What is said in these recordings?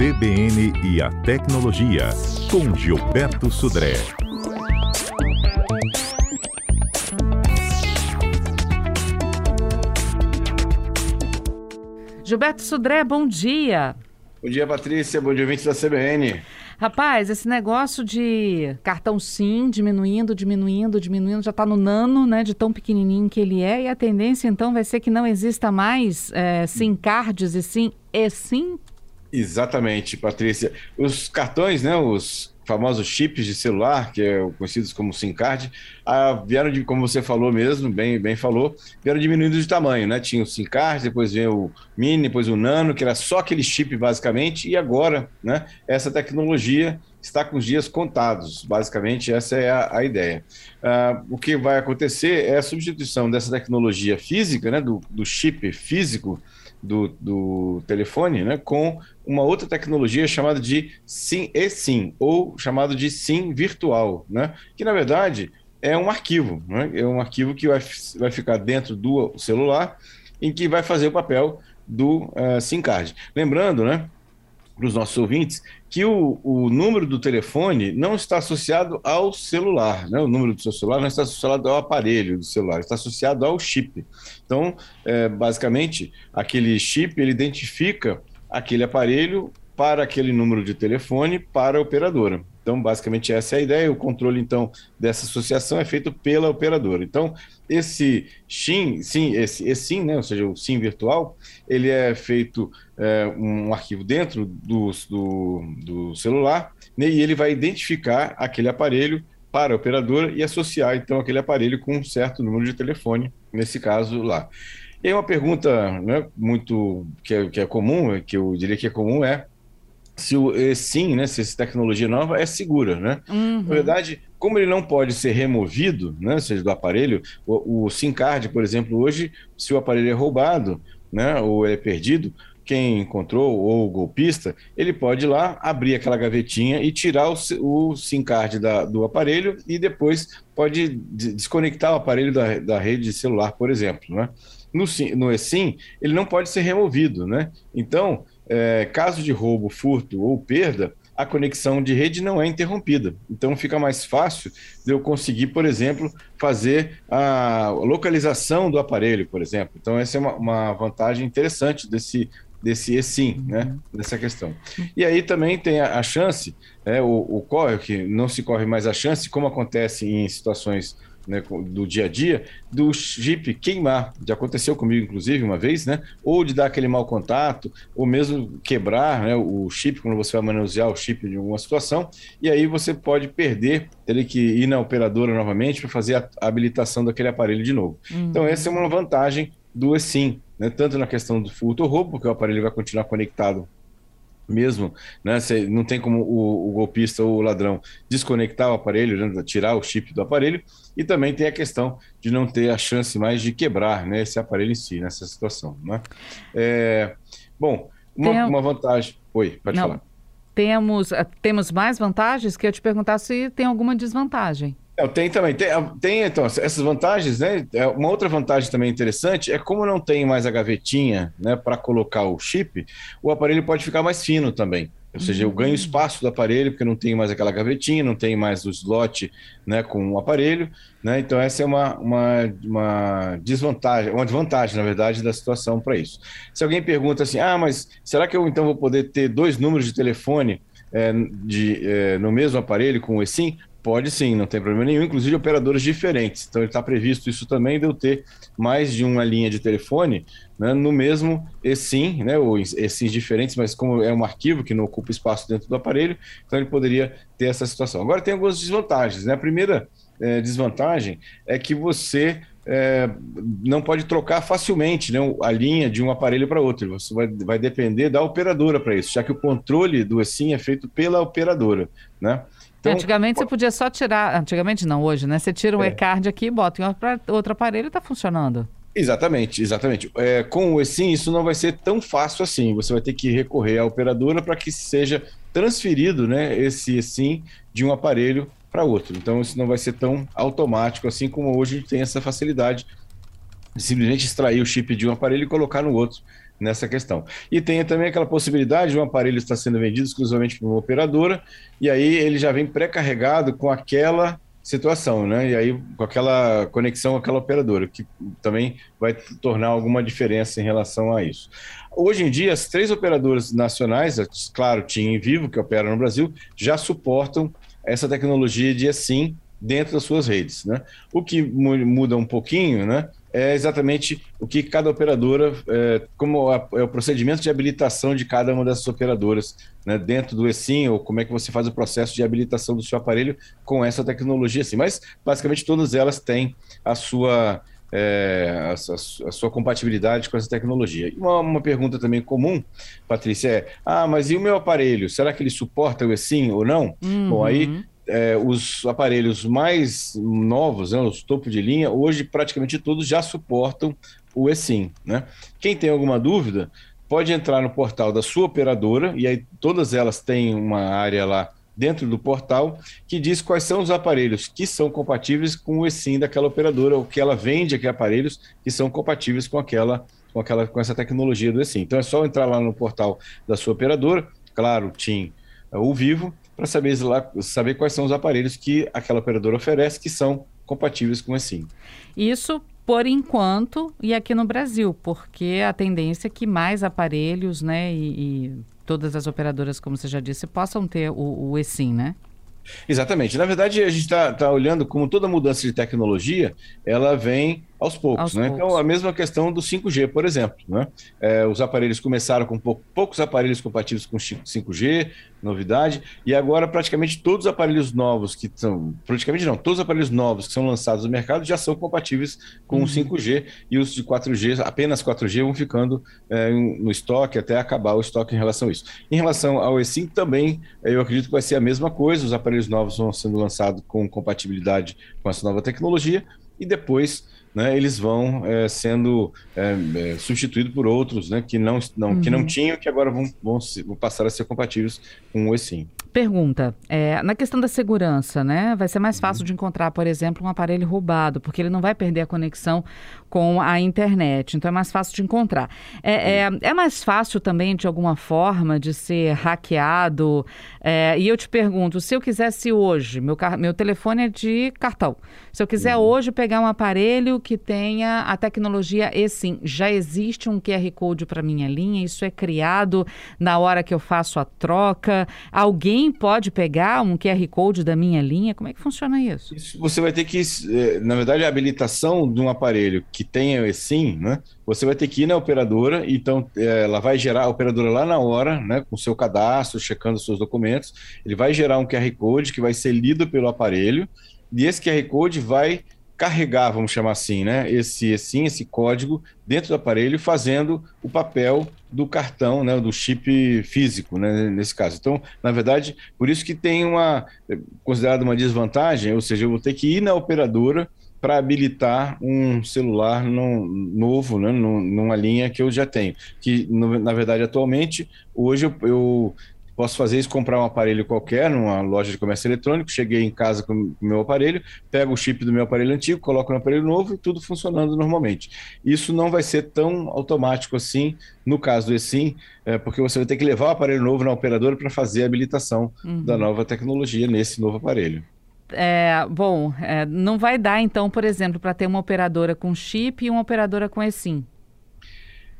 CBN e a Tecnologia, com Gilberto Sudré. Gilberto Sudré, bom dia. Bom dia, Patrícia. Bom dia, ouvintes da CBN. Rapaz, esse negócio de cartão SIM diminuindo, diminuindo, diminuindo, já está no nano, né, de tão pequenininho que ele é, e a tendência então vai ser que não exista mais é, SIM cards e sim e-SIM? Exatamente, Patrícia. Os cartões, né, os famosos chips de celular, que é conhecidos como SIM card, ah, vieram de, como você falou mesmo, bem, bem falou, vieram diminuindo de tamanho, né? Tinha o SIM card, depois veio o mini, depois o nano, que era só aquele chip basicamente, e agora, né, essa tecnologia está com os dias contados. Basicamente, essa é a, a ideia. Ah, o que vai acontecer é a substituição dessa tecnologia física, né, do, do chip físico, do, do telefone, né, com uma outra tecnologia chamada de SIM eSIM, ou chamado de SIM virtual, né, que na verdade é um arquivo, né, é um arquivo que vai, vai ficar dentro do celular, em que vai fazer o papel do uh, SIM card. Lembrando, né, para os nossos ouvintes que o, o número do telefone não está associado ao celular, né? O número do seu celular não está associado ao aparelho do celular, está associado ao chip. Então, é, basicamente, aquele chip ele identifica aquele aparelho para aquele número de telefone para a operadora. Então, basicamente, essa é a ideia. O controle, então, dessa associação é feito pela operadora. Então, esse SIM, sim, esse, esse SIM, né, ou seja, o SIM virtual, ele é feito é, um arquivo dentro do, do, do celular né, e ele vai identificar aquele aparelho para a operadora e associar, então, aquele aparelho com um certo número de telefone, nesse caso lá. E aí uma pergunta né, muito que é, que é comum, que eu diria que é comum, é se o sim, né, se essa tecnologia nova é segura, né? Uhum. Na verdade, como ele não pode ser removido, né, seja do aparelho, o, o SIM card, por exemplo, hoje, se o aparelho é roubado, né, ou é perdido, quem encontrou ou o golpista, ele pode ir lá abrir aquela gavetinha e tirar o, o SIM card da, do aparelho e depois pode desconectar o aparelho da, da rede celular, por exemplo, né? No, no eSIM, ele não pode ser removido, né? Então, é, caso de roubo, furto ou perda, a conexão de rede não é interrompida. Então fica mais fácil de eu conseguir, por exemplo, fazer a localização do aparelho, por exemplo. Então essa é uma, uma vantagem interessante desse desse eSIM, né, uhum. nessa questão. E aí também tem a, a chance, é, o, o corre, que não se corre mais a chance, como acontece em situações né, do dia a dia, do chip queimar. Já aconteceu comigo, inclusive, uma vez, né? Ou de dar aquele mau contato, ou mesmo quebrar né, o chip quando você vai manusear o chip de alguma situação, e aí você pode perder, ter que ir na operadora novamente para fazer a habilitação daquele aparelho de novo. Uhum. Então, essa é uma vantagem do eSIM, né? tanto na questão do furto ou roubo, porque o aparelho vai continuar conectado mesmo, né? Você não tem como o, o, golpista ou o ladrão desconectar o aparelho, né? tirar o chip do aparelho, e também tem a questão de não ter a chance mais de quebrar né, esse aparelho em si, nessa situação. Né? É, bom, uma, tem... uma vantagem. Oi, pode não, falar. Temos, eh, temos mais vantagens que eu te perguntar se tem alguma desvantagem. É, tem também. Tem, tem, então, essas vantagens, né? É, uma outra vantagem também interessante é como não tem mais a gavetinha né, para colocar o chip, o aparelho pode ficar mais fino também. Ou seja, eu ganho hum. espaço do aparelho, porque não tem mais aquela gavetinha, não tem mais o slot né, com o aparelho. Né? Então, essa é uma, uma, uma desvantagem, uma desvantagem, na verdade, da situação para isso. Se alguém pergunta assim, ah, mas será que eu então vou poder ter dois números de telefone é, de, é, no mesmo aparelho com o eSIM? Pode sim, não tem problema nenhum, inclusive operadores diferentes. Então está previsto isso também de eu ter mais de uma linha de telefone né, no mesmo eSIM, né, ou eSIMs diferentes, mas como é um arquivo que não ocupa espaço dentro do aparelho, então ele poderia ter essa situação. Agora tem algumas desvantagens. Né? A primeira é, desvantagem é que você é, não pode trocar facilmente né, a linha de um aparelho para outro. Você vai, vai depender da operadora para isso, já que o controle do eSIM é feito pela operadora. Né? Então, antigamente você podia só tirar, antigamente não, hoje, né? Você tira um é. e-card aqui, bota em outro aparelho e está funcionando. Exatamente, exatamente. É, com o eSIM, isso não vai ser tão fácil assim. Você vai ter que recorrer à operadora para que seja transferido né, esse eSIM de um aparelho para outro. Então, isso não vai ser tão automático assim como hoje a gente tem essa facilidade de simplesmente extrair o chip de um aparelho e colocar no outro nessa questão. E tem também aquela possibilidade de um aparelho estar sendo vendido exclusivamente por uma operadora, e aí ele já vem pré-carregado com aquela situação, né? E aí com aquela conexão com aquela operadora, que também vai tornar alguma diferença em relação a isso. Hoje em dia, as três operadoras nacionais, claro, TIM e Vivo, que operam no Brasil, já suportam essa tecnologia de assim dentro das suas redes, né? O que muda um pouquinho, né? É exatamente o que cada operadora, é, como a, é o procedimento de habilitação de cada uma dessas operadoras né, dentro do eSIM, ou como é que você faz o processo de habilitação do seu aparelho com essa tecnologia. Assim. Mas, basicamente, todas elas têm a sua, é, a, a, a, sua compatibilidade com essa tecnologia. E uma, uma, pergunta também comum, Patrícia, é: ah, mas e o meu aparelho? Será que ele suporta o eSIM ou não? Uhum. Bom, aí é, os aparelhos mais novos, né, os topo de linha, hoje praticamente todos já suportam o eSIM. Né? Quem tem alguma dúvida, pode entrar no portal da sua operadora, e aí todas elas têm uma área lá dentro do portal que diz quais são os aparelhos que são compatíveis com o eSIM daquela operadora, ou que ela vende aqui aparelhos que são compatíveis com aquela com aquela com essa tecnologia do eSIM. Então é só entrar lá no portal da sua operadora, claro, TIM ou Vivo, para saber, saber quais são os aparelhos que aquela operadora oferece que são compatíveis com o eSIM. Isso por enquanto e aqui no Brasil, porque a tendência é que mais aparelhos, né, e, e todas as operadoras, como você já disse, possam ter o, o eSIM, né? Exatamente. Na verdade, a gente está tá olhando como toda mudança de tecnologia, ela vem aos poucos, aos né? Poucos. Então, a mesma questão do 5G, por exemplo, né? É, os aparelhos começaram com pou, poucos aparelhos compatíveis com 5G, novidade, e agora praticamente todos os aparelhos novos que são, praticamente não, todos os aparelhos novos que são lançados no mercado já são compatíveis com uhum. o 5G, e os de 4G, apenas 4G, vão ficando é, no estoque até acabar o estoque em relação a isso. Em relação ao eSIM também, eu acredito que vai ser a mesma coisa, os aparelhos novos vão sendo lançados com compatibilidade com essa nova tecnologia, e depois né, eles vão é, sendo é, é, substituídos por outros né, que, não, não, uhum. que não tinham, que agora vão, vão, vão, passar a ser compatíveis com o eSIM. Pergunta, é, na questão da segurança, né? Vai ser mais uhum. fácil uhum. de encontrar, por exemplo, um aparelho roubado, porque ele não vai perder a conexão com a internet, então é mais fácil de encontrar. É, é, é mais fácil também, de alguma forma, de ser hackeado. É, e eu te pergunto, se eu quisesse hoje, meu, meu telefone é de cartão, se eu quiser uhum. hoje pegar um aparelho que tenha a tecnologia eSIM, já existe um QR Code para minha linha? Isso é criado na hora que eu faço a troca? Alguém alguém pode pegar um QR Code da minha linha? Como é que funciona isso? isso você vai ter que, eh, na verdade, a habilitação de um aparelho que tenha eSIM, né? Você vai ter que ir na operadora, então eh, ela vai gerar a operadora lá na hora, né? Com seu cadastro, checando seus documentos. Ele vai gerar um QR Code que vai ser lido pelo aparelho, e esse QR Code vai carregar, vamos chamar assim, né, esse sim, esse código dentro do aparelho, fazendo o papel do cartão, né, do chip físico, né, nesse caso. Então, na verdade, por isso que tem uma considerada uma desvantagem, ou seja, eu vou ter que ir na operadora para habilitar um celular no, novo, né, numa linha que eu já tenho. Que, no, na verdade, atualmente, hoje eu, eu Posso fazer isso, comprar um aparelho qualquer numa loja de comércio eletrônico, cheguei em casa com o meu aparelho, pego o chip do meu aparelho antigo, coloco no aparelho novo e tudo funcionando normalmente. Isso não vai ser tão automático assim no caso do eSIM, é, porque você vai ter que levar o aparelho novo na operadora para fazer a habilitação uhum. da nova tecnologia nesse novo aparelho. É, bom, é, não vai dar então, por exemplo, para ter uma operadora com chip e uma operadora com eSIM.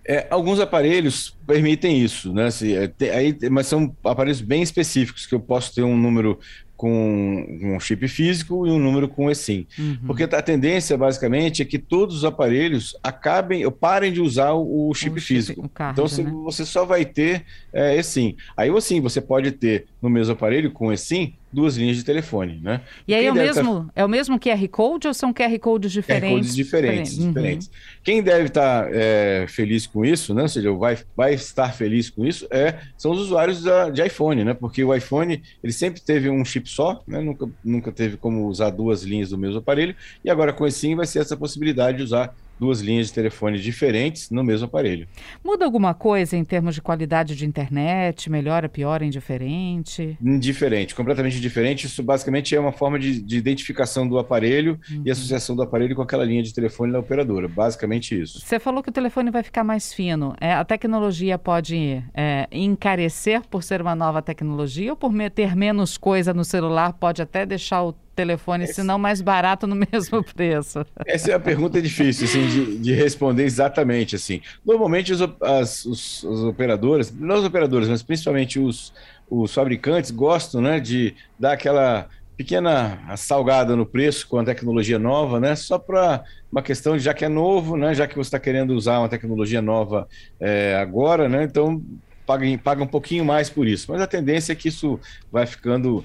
É, alguns aparelhos permitem isso, né? Assim, é, tem, aí, mas são aparelhos bem específicos, que eu posso ter um número com um chip físico e um número com eSIM. Uhum. Porque a tendência, basicamente, é que todos os aparelhos acabem, ou parem de usar o, chip o físico. Chip, card, então, né? você só vai ter é, eSIM. Aí, sim, você pode ter no mesmo aparelho com eSIM duas linhas de telefone, né? E aí é o, mesmo, tá... é o mesmo QR Code ou são QR Codes diferentes? QR Codes diferentes, uhum. diferentes. Quem deve estar tá, é, feliz com isso, né? Ou seja, vai, vai estar feliz com isso, é, são os usuários da, de iPhone, né? Porque o iPhone, ele sempre teve um chip só, né? Nunca, nunca teve como usar duas linhas do mesmo aparelho, e agora com esse sim vai ser essa possibilidade de usar duas linhas de telefone diferentes no mesmo aparelho. Muda alguma coisa em termos de qualidade de internet? Melhora, piora, indiferente? Indiferente, completamente diferente. Isso basicamente é uma forma de, de identificação do aparelho uhum. e associação do aparelho com aquela linha de telefone da operadora. Basicamente isso. Você falou que o telefone vai ficar mais fino. É, a tecnologia pode é, encarecer por ser uma nova tecnologia ou por ter menos coisa no celular pode até deixar o telefone, Esse... se não mais barato no mesmo preço? Essa é a pergunta difícil assim, de, de responder exatamente. assim. Normalmente os, as, os, os operadores, não os operadores, mas principalmente os, os fabricantes gostam né, de dar aquela pequena salgada no preço com a tecnologia nova, né? Só para uma questão de já que é novo, né? Já que você está querendo usar uma tecnologia nova é, agora, né? Então paga, paga um pouquinho mais por isso. Mas a tendência é que isso vai ficando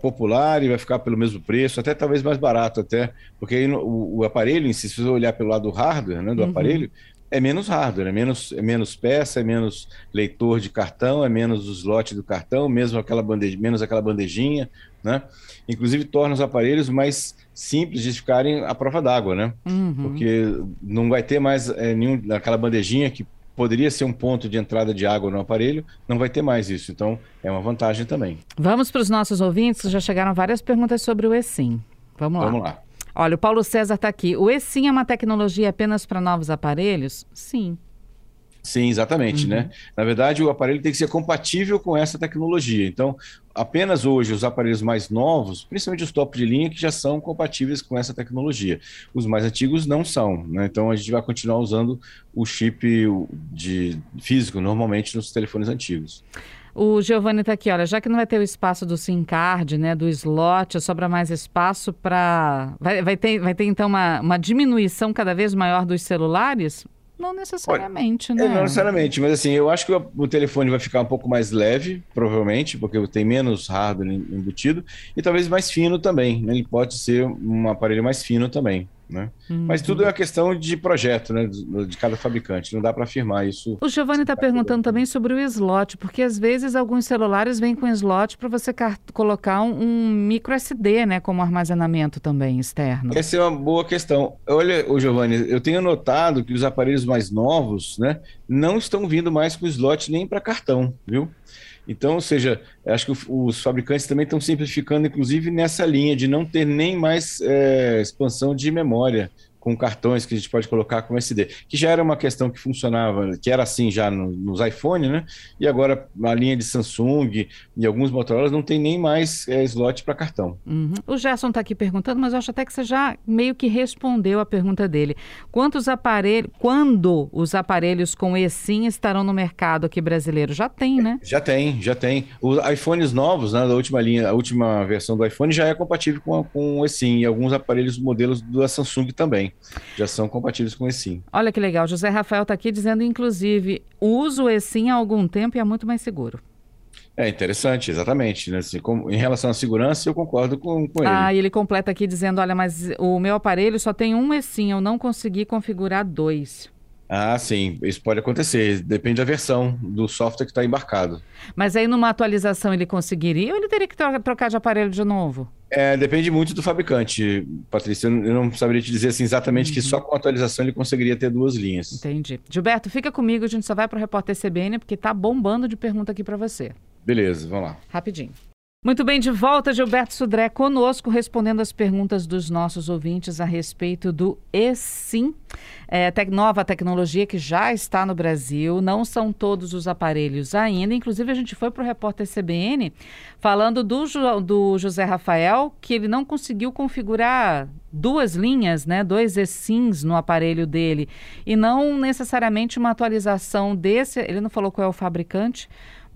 popular e vai ficar pelo mesmo preço, até talvez mais barato até, porque aí o, o aparelho se você olhar pelo lado do hardware, né, do uhum. aparelho, é menos hardware, é menos, é menos peça, é menos leitor de cartão, é menos o slot do cartão, mesmo aquela bandejinha, menos aquela bandejinha, né? Inclusive torna os aparelhos mais simples de ficarem à prova d'água, né? Uhum. Porque não vai ter mais é, nenhum aquela bandejinha que poderia ser um ponto de entrada de água no aparelho, não vai ter mais isso. Então, é uma vantagem também. Vamos para os nossos ouvintes, já chegaram várias perguntas sobre o eSIM. Vamos lá. Vamos lá. Olha, o Paulo César está aqui. O eSIM é uma tecnologia apenas para novos aparelhos? Sim. Sim, exatamente, uhum. né? Na verdade, o aparelho tem que ser compatível com essa tecnologia. Então, apenas hoje os aparelhos mais novos, principalmente os top de linha, que já são compatíveis com essa tecnologia. Os mais antigos não são, né? Então a gente vai continuar usando o chip de físico normalmente nos telefones antigos. O Giovanni está aqui, olha, já que não vai ter o espaço do SIM card, né, do slot, sobra mais espaço para... Vai, vai, ter, vai ter, então, uma, uma diminuição cada vez maior dos celulares? Não necessariamente, Olha, né? É, não necessariamente, mas assim, eu acho que o, o, telefone vai ficar um pouco mais leve, provavelmente, porque tem menos hardware embutido, e talvez mais fino também, né? Ele pode ser um aparelho mais fino também. Né? Uhum. Mas tudo é uma questão de projeto, né? de cada fabricante. Não dá para afirmar isso. O Giovanni está perguntando também sobre o slot, porque às vezes alguns celulares vêm com slot para você colocar um, um, micro SD, né, como armazenamento também externo. Essa é uma boa questão. Olha, o Giovanni, eu tenho notado que os aparelhos mais novos, né, não estão vindo mais com slot nem para cartão, viu? Então, ou seja, acho que os fabricantes também estão simplificando, inclusive nessa linha de não ter nem mais é, expansão de memória com cartões que a gente pode colocar com SD, que já era uma questão que funcionava, que era assim já no, nos iPhone, né? E agora a linha de Samsung e alguns Motorola não tem nem mais é, slot para cartão. Uhum. O Gerson está aqui perguntando, mas eu acho até que você já meio que respondeu a pergunta dele. Quantos aparelhos, quando os aparelhos com eSIM estarão no mercado aqui brasileiro? Já tem, né? Já tem, já tem. Os iPhones novos, né, da última linha, a última versão do iPhone já é compatível com, com o eSIM e alguns aparelhos modelos da Samsung também já são compatíveis com o eSIM. Olha que legal, José Rafael está aqui dizendo, inclusive, uso o eSIM há algum tempo e é muito mais seguro. É interessante, exatamente. Né? Assim, com, em relação à segurança, eu concordo com, com ele. Ah, e ele completa aqui dizendo: olha, mas o meu aparelho só tem um eSIM, eu não consegui configurar dois. Ah, sim, isso pode acontecer. Depende da versão do software que está embarcado. Mas aí numa atualização ele conseguiria ou ele teria que trocar de aparelho de novo? É, depende muito do fabricante, Patrícia. Eu não saberia te dizer assim, exatamente uhum. que só com atualização ele conseguiria ter duas linhas. Entendi. Gilberto, fica comigo, a gente só vai para o repórter CBN porque tá bombando de pergunta aqui para você. Beleza, vamos lá. Rapidinho. Muito bem, de volta, Gilberto Sudré conosco, respondendo as perguntas dos nossos ouvintes a respeito do eSIM, é, te nova tecnologia que já está no Brasil. Não são todos os aparelhos ainda. Inclusive, a gente foi para o repórter CBN falando do, do José Rafael, que ele não conseguiu configurar duas linhas, né, dois eSIMs no aparelho dele, e não necessariamente uma atualização desse. Ele não falou qual é o fabricante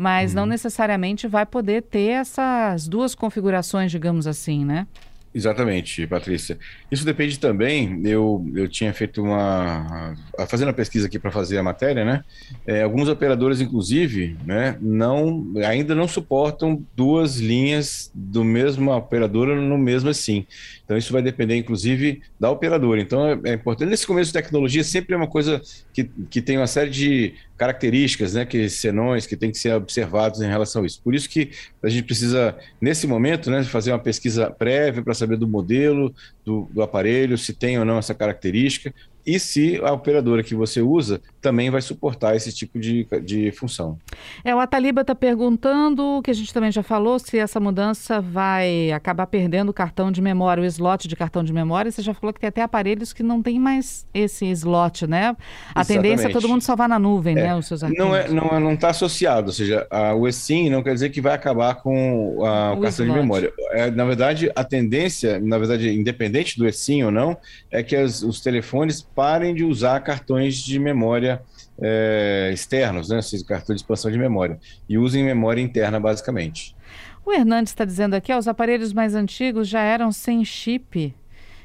mas uhum. não necessariamente vai poder ter essas duas configurações, digamos assim, né? Exatamente, Patrícia. Isso depende também. Eu, eu tinha feito uma. fazendo a pesquisa aqui para fazer a matéria, né? É, alguns operadores, inclusive, né, não, ainda não suportam duas linhas do mesmo operadora no mesmo assim. Então, isso vai depender, inclusive, da operadora. Então, é, é importante. Nesse começo de tecnologia, sempre é uma coisa que, que tem uma série de características, né, que senões que tem que ser observados em relação a isso. Por isso que a gente precisa, nesse momento, né, fazer uma pesquisa prévia para saber do modelo, do, do, aparelho, se tem ou não essa característica, e se a operadora que você usa também vai suportar esse tipo de, de função. É, o Ataliba está perguntando, que a gente também já falou, se essa mudança vai acabar perdendo o cartão de memória, o slot de cartão de memória. Você já falou que tem até aparelhos que não tem mais esse slot, né? A Exatamente. tendência é todo mundo salvar na nuvem, é, né? Os seus arquivos. Não está é, não, é, não tá associado, ou seja, a, o eSIM não quer dizer que vai acabar com a, o, o cartão slot. de memória. É, na verdade, a tendência, na verdade, independente do eSIM ou não, é que as, os telefones parem de usar cartões de memória é, externos, né, cartões de expansão de memória, e usem memória interna, basicamente. O Hernandes está dizendo aqui, ó, os aparelhos mais antigos já eram sem chip,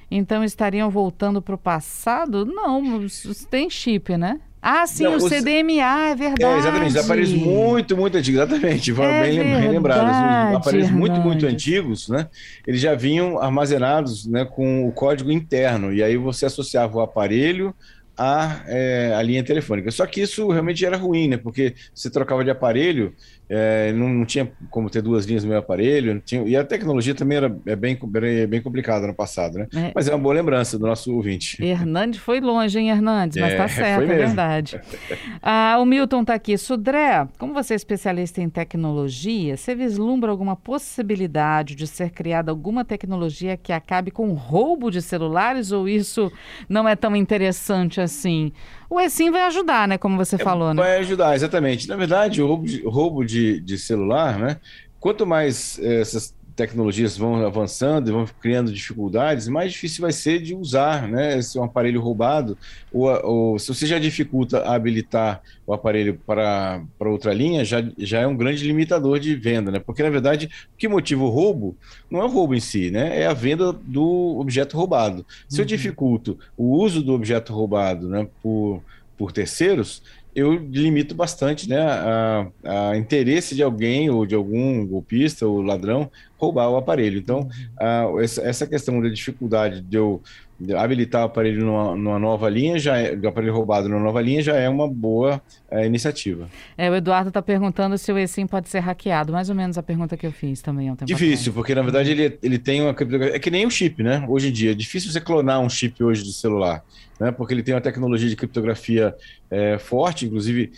então estariam voltando para o passado? Não, tem chip, né? Ah, sim, Não, o CDMA, é verdade. É, exatamente, os aparelhos muito, muito antigos, exatamente, foram é bem, bem lembrados. Os aparelhos Hernandes. muito, muito antigos, né? Eles já vinham armazenados né, com o código interno, e aí você associava o aparelho a, é, a linha telefônica. Só que isso realmente era ruim, né? Porque você trocava de aparelho, é, não, não, tinha como ter duas linhas no meu aparelho, tinha, e a tecnologia também era é bem, bem complicada no passado, né? É. Mas é uma boa lembrança do nosso ouvinte. Hernandes foi longe, hein, Hernandes? Mas tá certo, é verdade. ah, o Milton tá aqui. Sudré, como você é especialista em tecnologia, você vislumbra alguma possibilidade de ser criada alguma tecnologia que acabe com o roubo de celulares ou isso não é tão interessante assim? O eSIM vai ajudar, né? Como você é, falou, né? Vai ajudar, exatamente. Na verdade, o roubo de, roubo de, de celular, né? Quanto mais eh, essas tecnologias vão avançando e vão criando dificuldades, mais difícil vai ser de usar, né? Se é um aparelho roubado, ou, ou se você já dificulta habilitar o aparelho para, para outra linha, já, já é um grande limitador de venda, né? Porque, na verdade, o que motiva o roubo não é o roubo em si, né? É a venda do objeto roubado. Se eu uhum. dificulto o uso do objeto roubado né, por, por terceiros, eu limito bastante né, a, a, interesse de alguém ou de algum golpista ou ladrão roubar o aparelho. Então, a, essa, essa questão da dificuldade de eu habilitar o aparelho numa, numa, nova linha, já é, o aparelho roubado numa nova linha já é uma boa é, iniciativa. É, o Eduardo está perguntando se o eSIM pode ser hackeado, mais ou menos a pergunta que eu fiz também. Difícil, porque na verdade ele, ele tem uma criptografia, é que nem o chip, né? Hoje em dia, é difícil você clonar um chip hoje de celular, né? Porque ele tem uma tecnologia de criptografia é, forte, inclusive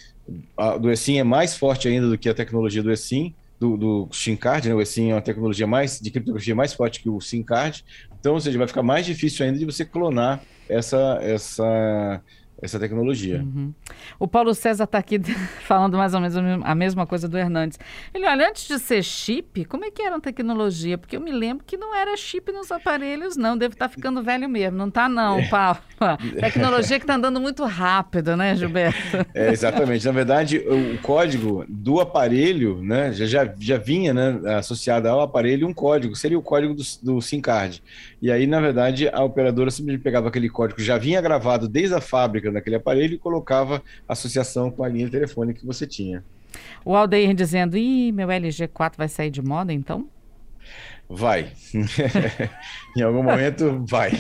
a do eSIM é mais forte ainda do que a tecnologia do eSIM, do, do SIM card, né? O eSIM é uma tecnologia mais de criptografia mais forte que o SIM card. Então, ou seja, vai ficar mais difícil ainda de você clonar essa essa essa tecnologia. Uhum. O Paulo César está aqui falando mais ou menos a mesma coisa do Hernandes. Ele, olha, antes de ser chip, como é que era a tecnologia? Porque eu me lembro que não era chip nos aparelhos, não. Deve estar tá ficando velho mesmo. Não está, não, é. Paulo. Tecnologia que está andando muito rápido, né, Gilberto? É, exatamente. Na verdade, o código do aparelho né, já, já, já vinha né, associado ao aparelho um código. Seria o código do, do SIM card. E aí, na verdade, a operadora simplesmente pegava aquele código já vinha gravado desde a fábrica naquele aparelho e colocava associação com a linha telefônica que você tinha. O Aldeir dizendo, ih, meu LG4 vai sair de moda então? Vai. em algum momento vai.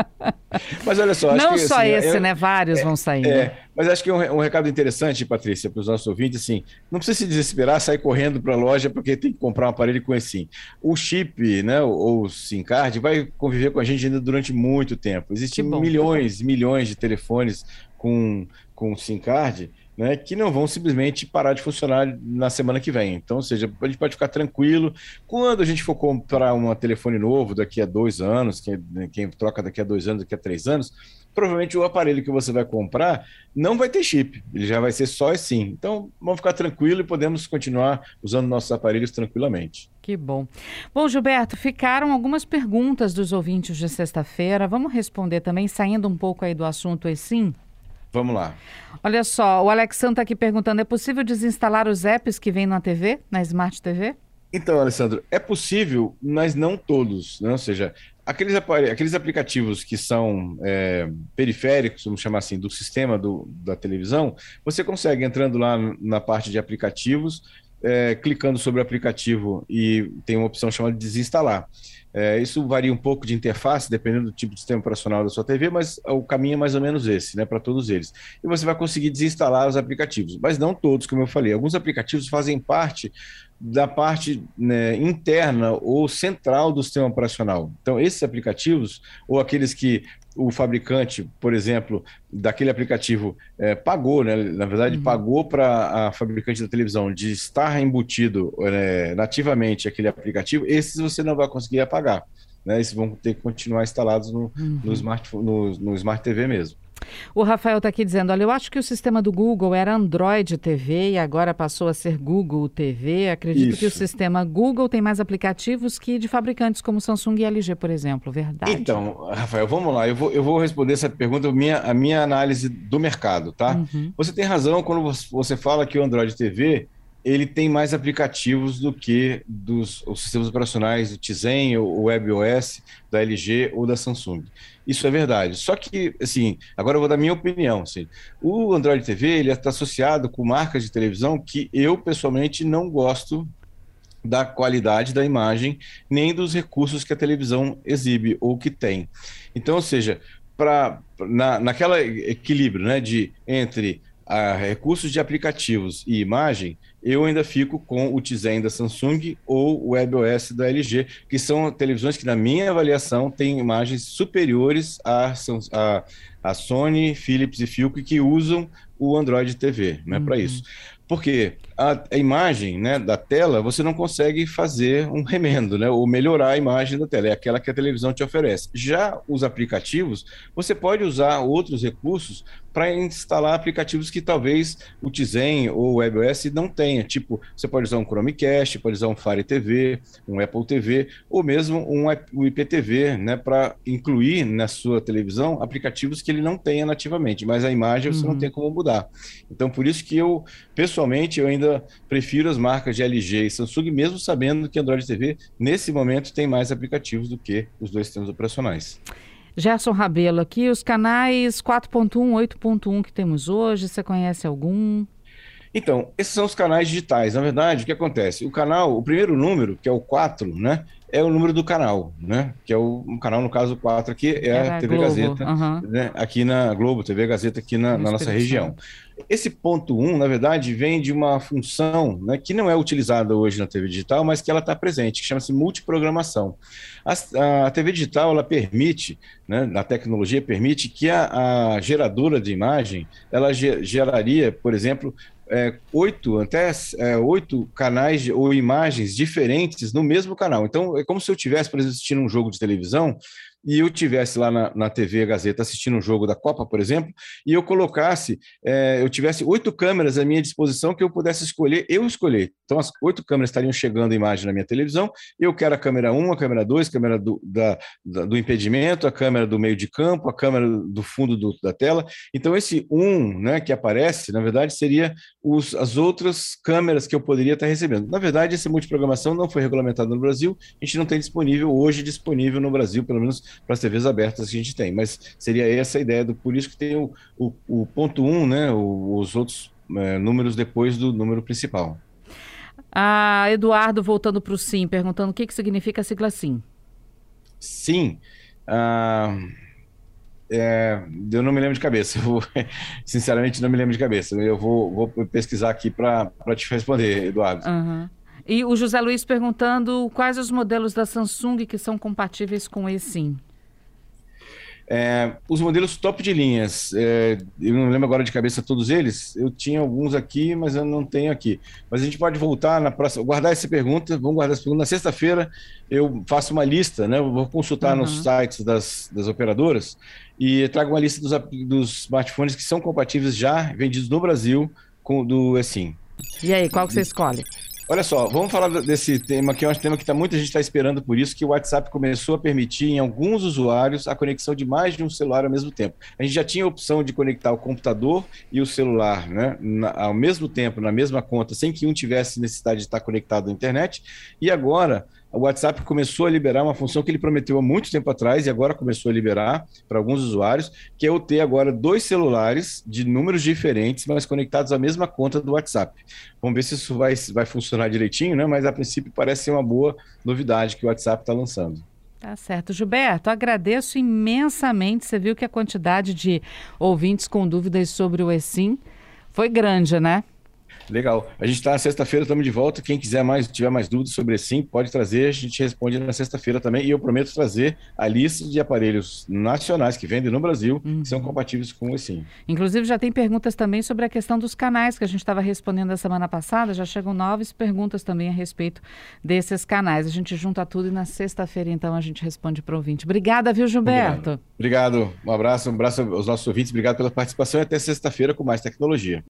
mas olha só. Não que, só assim, esse, é, né? Vários é, vão sair. É, né? Mas acho que é um, um, recado interessante, Patrícia, para os nossos ouvintes, assim, não precisa se desesperar, sair correndo para a loja porque tem que comprar um aparelho com esse. O chip, né, ou o SIM card, vai conviver com a gente ainda durante muito tempo. Existem milhões, milhões de telefones com, com SIM card né, que não vão simplesmente parar de funcionar na semana que vem. Então, ou seja, a gente pode ficar tranquilo. Quando a gente for comprar um telefone novo daqui a dois anos, quem, quem troca daqui a dois anos, daqui a três anos, provavelmente o aparelho que você vai comprar não vai ter chip, ele já vai ser só assim. Então, vamos ficar tranquilo e podemos continuar usando nossos aparelhos tranquilamente. Que bom. Bom, Gilberto, ficaram algumas perguntas dos ouvintes de sexta-feira. Vamos responder também, saindo um pouco aí do assunto sim. Vamos lá. Olha só, o Alexandre está aqui perguntando: é possível desinstalar os apps que vêm na TV, na Smart TV? Então, Alessandro, é possível, mas não todos. Né? Ou seja, aqueles, aqueles aplicativos que são é, periféricos, vamos chamar assim, do sistema do, da televisão, você consegue entrando lá na parte de aplicativos, é, clicando sobre o aplicativo e tem uma opção chamada desinstalar. É, isso varia um pouco de interface, dependendo do tipo de sistema operacional da sua TV, mas o caminho é mais ou menos esse, né, para todos eles. E você vai conseguir desinstalar os aplicativos, mas não todos, como eu falei. Alguns aplicativos fazem parte da parte né, interna ou central do sistema operacional. Então, esses aplicativos, ou aqueles que o fabricante, por exemplo, daquele aplicativo é, pagou, né? Na verdade, uhum. pagou para a fabricante da televisão de estar embutido é, nativamente aquele aplicativo, esses você não vai conseguir apagar. Né? Esses vão ter que continuar instalados no, uhum. no, smart, no, no Smart TV mesmo. O Rafael está aqui dizendo: olha, eu acho que o sistema do Google era Android TV e agora passou a ser Google TV. Acredito Isso. que o sistema Google tem mais aplicativos que de fabricantes como Samsung e LG, por exemplo. Verdade? Então, Rafael, vamos lá. Eu vou, eu vou responder essa pergunta, minha, a minha análise do mercado, tá? Uhum. Você tem razão quando você fala que o Android TV ele tem mais aplicativos do que dos os sistemas operacionais do Tizen, o WebOS, da LG ou da Samsung. Isso é verdade. Só que, assim, agora eu vou dar minha opinião. Assim, o Android TV ele está associado com marcas de televisão que eu, pessoalmente, não gosto da qualidade da imagem, nem dos recursos que a televisão exibe ou que tem. Então, ou seja, para na, naquela equilíbrio né, de entre a recursos de aplicativos e imagem, eu ainda fico com o Tizen da Samsung ou o WebOS da LG, que são televisões que, na minha avaliação, têm imagens superiores à, Sony, Philips e Philco que usam o Android TV, né, uhum. para isso. Porque a, a, imagem né, da tela você não consegue fazer um remendo, né, ou melhorar a imagem da tela, é aquela que a televisão te oferece. Já os aplicativos, você pode usar outros recursos para instalar aplicativos que talvez o Tizen ou o WebOS não tenha. Tipo, você pode usar um Chromecast, pode usar um Fire TV, um Apple TV, ou mesmo um, IPTV, né, para incluir na sua televisão aplicativos que ele não tenha nativamente, mas a imagem você uhum. não tem como mudar. Então, por isso que eu, pessoalmente, eu ainda prefiro as marcas de LG e Samsung, mesmo sabendo que Android TV, nesse momento, tem mais aplicativos do que os dois sistemas operacionais. Gerson Rabelo aqui, os canais 4.1, 8.1 que temos hoje, você conhece algum? Então, esses são os canais digitais. Na verdade, o que acontece? O canal, o primeiro número, que é o 4, né? É o número do canal, né? Que é o, o canal, no caso, 4 aqui, é, a TV Globo. Gazeta, uhum. né? aqui na Globo, TV Gazeta aqui na, na nossa região. Esse ponto 1, um, na verdade, vem de uma função né, que não é utilizada hoje na TV digital, mas que ela está presente, que chama-se multiprogramação. A, a, TV digital, ela permite, né, a tecnologia permite que a, a geradora de imagem, ela geraria, por exemplo, é, oito, até é, oito canais ou imagens diferentes no mesmo canal. Então, é como se eu tivesse, por exemplo, assistindo um jogo de televisão e eu tivesse lá na, na TV Gazeta assistindo um jogo da Copa, por exemplo, e eu colocasse, é, eu tivesse oito câmeras à minha disposição que eu pudesse escolher, eu escolher. Então, as oito câmeras estariam chegando a imagem na minha televisão, eu quero a câmera 1, a câmera 2, a câmera do, da, da, do impedimento, a câmera do meio de campo, a câmera do fundo do, da tela. Então, esse 1 né, que aparece, na verdade, seria os, as outras câmeras que eu poderia estar recebendo. Na verdade, essa multiprogramação não foi regulamentada no Brasil, a gente não tem disponível, hoje disponível no Brasil, pelo menos para as TVs abertas que a gente tem. Mas seria essa a ideia do por isso que tem o, o, o ponto 1, um, né? O, os outros é, números depois do número principal. Ah, Eduardo, voltando para o SIM, perguntando o que, que significa a sigla SIM. SIM. Ah, é, eu não me lembro de cabeça. Vou, sinceramente, não me lembro de cabeça. Eu vou, vou pesquisar aqui para te responder, Eduardo. Uhum. E o José Luiz perguntando quais os modelos da Samsung que são compatíveis com esse SIM. É, os modelos top de linhas, é, eu não lembro agora de cabeça todos eles, eu tinha alguns aqui, mas eu não tenho aqui. Mas a gente pode voltar na próxima, guardar essa pergunta, vamos guardar essa pergunta. Na sexta-feira eu faço uma lista, né? Eu vou consultar uhum. nos sites das, das operadoras e trago uma lista dos, dos smartphones que são compatíveis já vendidos no Brasil com do assim. E aí, qual que você escolhe? Olha só, vamos falar desse tema que é um tema que tá, muita gente está esperando por isso, que o WhatsApp começou a permitir em alguns usuários a conexão de mais de um celular ao mesmo tempo. A gente já tinha a opção de conectar o computador e o celular né, na, ao mesmo tempo, na mesma conta, sem que um tivesse necessidade de estar conectado à internet, e agora o WhatsApp começou a liberar uma função que ele prometeu há muito tempo atrás e agora começou a liberar para alguns usuários, que é o ter agora dois celulares de números diferentes, mas conectados à mesma conta do WhatsApp. Vamos ver se isso vai, vai funcionar direitinho, né? mas a princípio parece ser uma boa novidade que o WhatsApp está lançando. Tá certo. Gilberto, agradeço imensamente. Você viu que a quantidade de ouvintes com dúvidas sobre o ESIM foi grande, né? Legal. A gente está na sexta-feira, estamos de volta. Quem quiser mais, tiver mais dúvidas sobre sim, pode trazer. A gente responde na sexta-feira também. E eu prometo trazer a lista de aparelhos nacionais que vendem no Brasil uhum. que são compatíveis com o sim. Inclusive, já tem perguntas também sobre a questão dos canais que a gente estava respondendo a semana passada. Já chegam novas perguntas também a respeito desses canais. A gente junta tudo e na sexta-feira, então, a gente responde para o ouvinte. Obrigada, viu, Gilberto? Obrigado. Obrigado. Um abraço, um abraço aos nossos ouvintes. Obrigado pela participação e até sexta-feira com mais tecnologia.